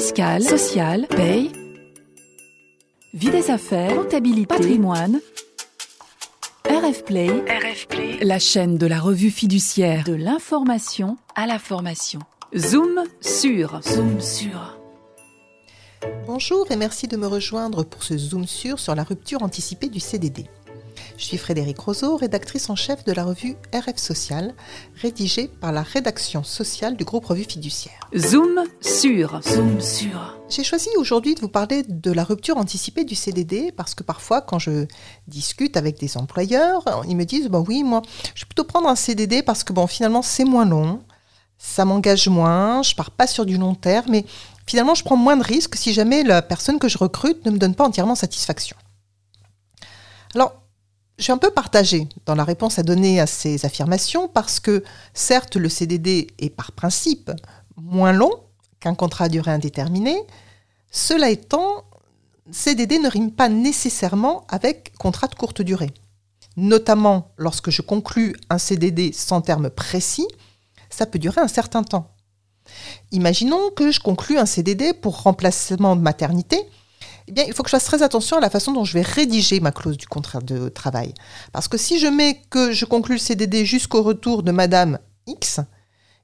fiscale, sociale, paye, vie des affaires, comptabilité, patrimoine. RF Play, la chaîne de la revue fiduciaire de l'information à la formation. Zoom sur, zoom sur. Bonjour et merci de me rejoindre pour ce Zoom sur sur la rupture anticipée du CDD. Je suis Frédéric Roseau, rédactrice en chef de la revue RF Social, rédigée par la rédaction sociale du groupe Revue Fiduciaire. Zoom sur, zoom sur. J'ai choisi aujourd'hui de vous parler de la rupture anticipée du CDD parce que parfois, quand je discute avec des employeurs, ils me disent bah oui, moi, je vais plutôt prendre un CDD parce que bon, finalement, c'est moins long, ça m'engage moins, je pars pas sur du long terme, mais finalement, je prends moins de risques si jamais la personne que je recrute ne me donne pas entièrement satisfaction. Alors, je suis un peu partagée dans la réponse à donner à ces affirmations parce que certes le CDD est par principe moins long qu'un contrat à durée indéterminée. Cela étant, CDD ne rime pas nécessairement avec contrat de courte durée. Notamment lorsque je conclus un CDD sans terme précis, ça peut durer un certain temps. Imaginons que je conclue un CDD pour remplacement de maternité eh bien, il faut que je fasse très attention à la façon dont je vais rédiger ma clause du contrat de travail. Parce que si je mets que je conclue le CDD jusqu'au retour de Madame X,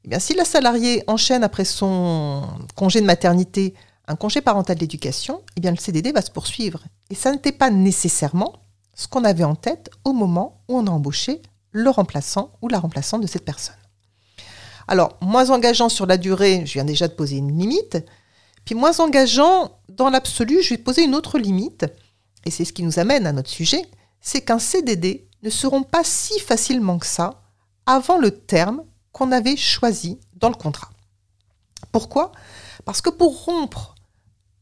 eh bien, si la salariée enchaîne après son congé de maternité un congé parental d'éducation, eh bien, le CDD va se poursuivre. Et ça n'était pas nécessairement ce qu'on avait en tête au moment où on a embauché le remplaçant ou la remplaçante de cette personne. Alors, moins engageant sur la durée, je viens déjà de poser une limite, puis moins engageant, dans l'absolu, je vais poser une autre limite, et c'est ce qui nous amène à notre sujet, c'est qu'un CDD ne seront pas si facilement que ça avant le terme qu'on avait choisi dans le contrat. Pourquoi? Parce que pour rompre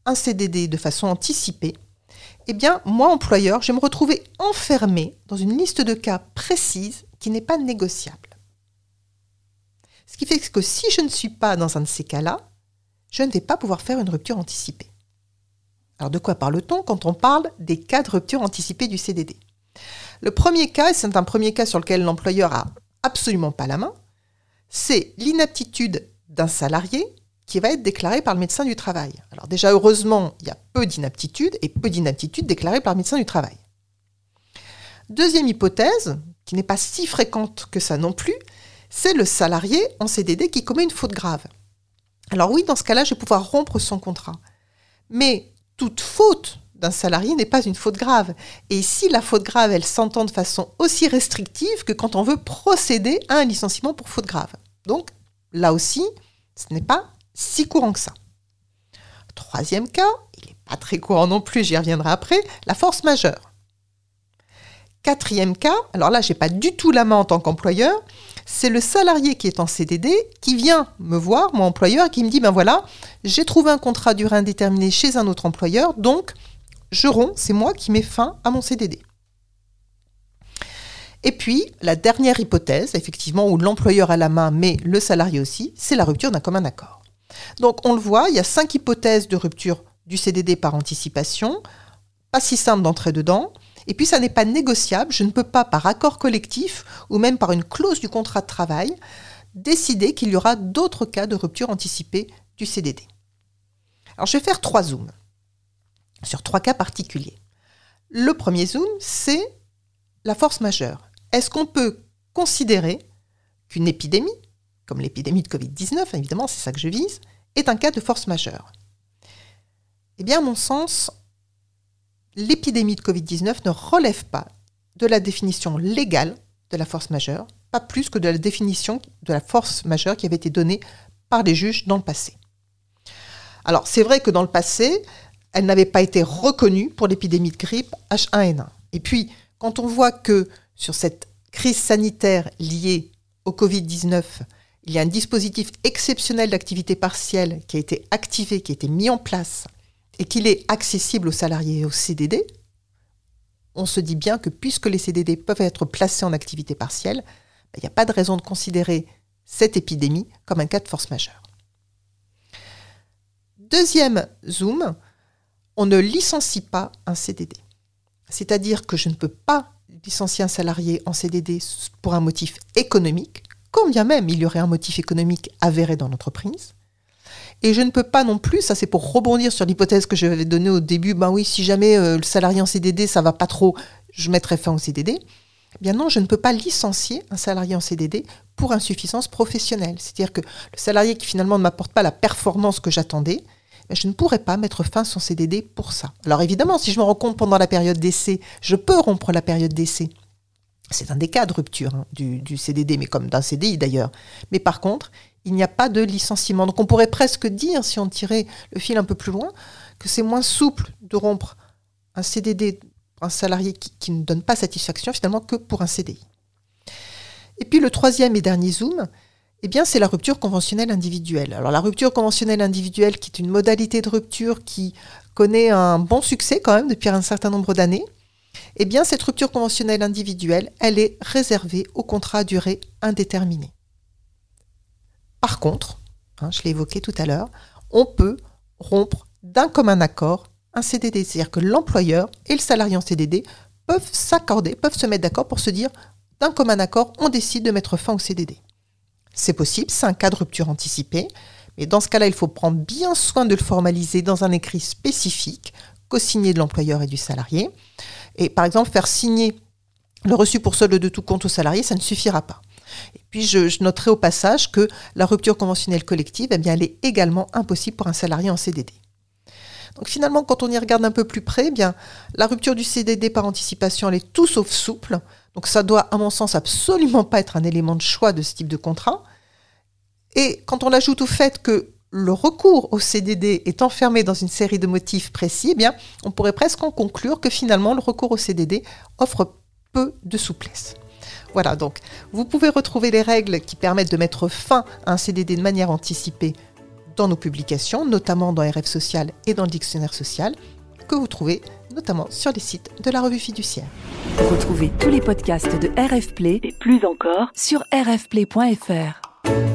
un CDD de façon anticipée, eh bien, moi, employeur, je vais me retrouver enfermé dans une liste de cas précise qui n'est pas négociable. Ce qui fait que si je ne suis pas dans un de ces cas-là, je ne vais pas pouvoir faire une rupture anticipée. Alors de quoi parle-t-on quand on parle des cas de rupture anticipée du CDD Le premier cas, et c'est un premier cas sur lequel l'employeur a absolument pas la main, c'est l'inaptitude d'un salarié qui va être déclaré par le médecin du travail. Alors déjà, heureusement, il y a peu d'inaptitude et peu d'inaptitude déclarée par le médecin du travail. Deuxième hypothèse, qui n'est pas si fréquente que ça non plus, c'est le salarié en CDD qui commet une faute grave. Alors oui, dans ce cas-là, je vais pouvoir rompre son contrat. Mais toute faute d'un salarié n'est pas une faute grave. Et si la faute grave, elle s'entend de façon aussi restrictive que quand on veut procéder à un licenciement pour faute grave. Donc, là aussi, ce n'est pas si courant que ça. Troisième cas, il n'est pas très courant non plus, j'y reviendrai après, la force majeure. Quatrième cas, alors là, je n'ai pas du tout la main en tant qu'employeur, c'est le salarié qui est en CDD qui vient me voir, mon employeur, qui me dit, ben voilà, j'ai trouvé un contrat durée indéterminée chez un autre employeur, donc je romps, c'est moi qui mets fin à mon CDD. Et puis, la dernière hypothèse, effectivement, où l'employeur a la main, mais le salarié aussi, c'est la rupture d'un commun accord. Donc, on le voit, il y a cinq hypothèses de rupture du CDD par anticipation, pas si simple d'entrer dedans. Et puis ça n'est pas négociable, je ne peux pas par accord collectif ou même par une clause du contrat de travail décider qu'il y aura d'autres cas de rupture anticipée du CDD. Alors je vais faire trois zooms sur trois cas particuliers. Le premier zoom, c'est la force majeure. Est-ce qu'on peut considérer qu'une épidémie, comme l'épidémie de Covid-19, évidemment c'est ça que je vise, est un cas de force majeure? Eh bien, à mon sens, l'épidémie de Covid-19 ne relève pas de la définition légale de la force majeure, pas plus que de la définition de la force majeure qui avait été donnée par les juges dans le passé. Alors c'est vrai que dans le passé, elle n'avait pas été reconnue pour l'épidémie de grippe H1N1. Et puis, quand on voit que sur cette crise sanitaire liée au Covid-19, il y a un dispositif exceptionnel d'activité partielle qui a été activé, qui a été mis en place et qu'il est accessible aux salariés et aux CDD, on se dit bien que puisque les CDD peuvent être placés en activité partielle, ben, il n'y a pas de raison de considérer cette épidémie comme un cas de force majeure. Deuxième zoom, on ne licencie pas un CDD. C'est-à-dire que je ne peux pas licencier un salarié en CDD pour un motif économique, quand bien même il y aurait un motif économique avéré dans l'entreprise. Et je ne peux pas non plus, ça c'est pour rebondir sur l'hypothèse que je vais donner au début, ben oui, si jamais euh, le salarié en CDD, ça va pas trop, je mettrai fin au CDD. Eh bien non, je ne peux pas licencier un salarié en CDD pour insuffisance professionnelle. C'est-à-dire que le salarié qui finalement ne m'apporte pas la performance que j'attendais, ben, je ne pourrais pas mettre fin à son CDD pour ça. Alors évidemment, si je me rends compte pendant la période d'essai, je peux rompre la période d'essai. C'est un des cas de rupture hein, du, CDD, mais comme d'un CDI d'ailleurs. Mais par contre, il n'y a pas de licenciement. Donc on pourrait presque dire, si on tirait le fil un peu plus loin, que c'est moins souple de rompre un CDD un salarié qui, ne donne pas satisfaction finalement que pour un CDI. Et puis le troisième et dernier zoom, eh bien c'est la rupture conventionnelle individuelle. Alors la rupture conventionnelle individuelle qui est une modalité de rupture qui connaît un bon succès quand même depuis un certain nombre d'années, eh bien cette rupture conventionnelle individuelle, elle est réservée au contrat à durée indéterminée. Par contre, hein, je l'ai évoqué tout à l'heure, on peut rompre d'un commun accord un CDD. C'est-à-dire que l'employeur et le salarié en CDD peuvent s'accorder, peuvent se mettre d'accord pour se dire, d'un commun accord, on décide de mettre fin au CDD. C'est possible, c'est un cas de rupture anticipée, mais dans ce cas-là, il faut prendre bien soin de le formaliser dans un écrit spécifique, co-signé de l'employeur et du salarié. Et par exemple, faire signer le reçu pour solde de tout compte au salarié, ça ne suffira pas. Et puis, je, noterai au passage que la rupture conventionnelle collective, eh bien, elle est également impossible pour un salarié en CDD. Donc finalement, quand on y regarde un peu plus près, eh bien, la rupture du CDD par anticipation, elle est tout sauf souple. Donc ça doit, à mon sens, absolument pas être un élément de choix de ce type de contrat. Et quand on l'ajoute au fait que le recours au CDD est enfermé dans une série de motifs précis, eh bien, on pourrait presque en conclure que finalement, le recours au CDD offre peu de souplesse. Voilà, donc vous pouvez retrouver les règles qui permettent de mettre fin à un CDD de manière anticipée dans nos publications, notamment dans RF Social et dans le Dictionnaire Social, que vous trouvez notamment sur les sites de la revue fiduciaire. Retrouvez tous les podcasts de RF Play et plus encore sur rfplay.fr.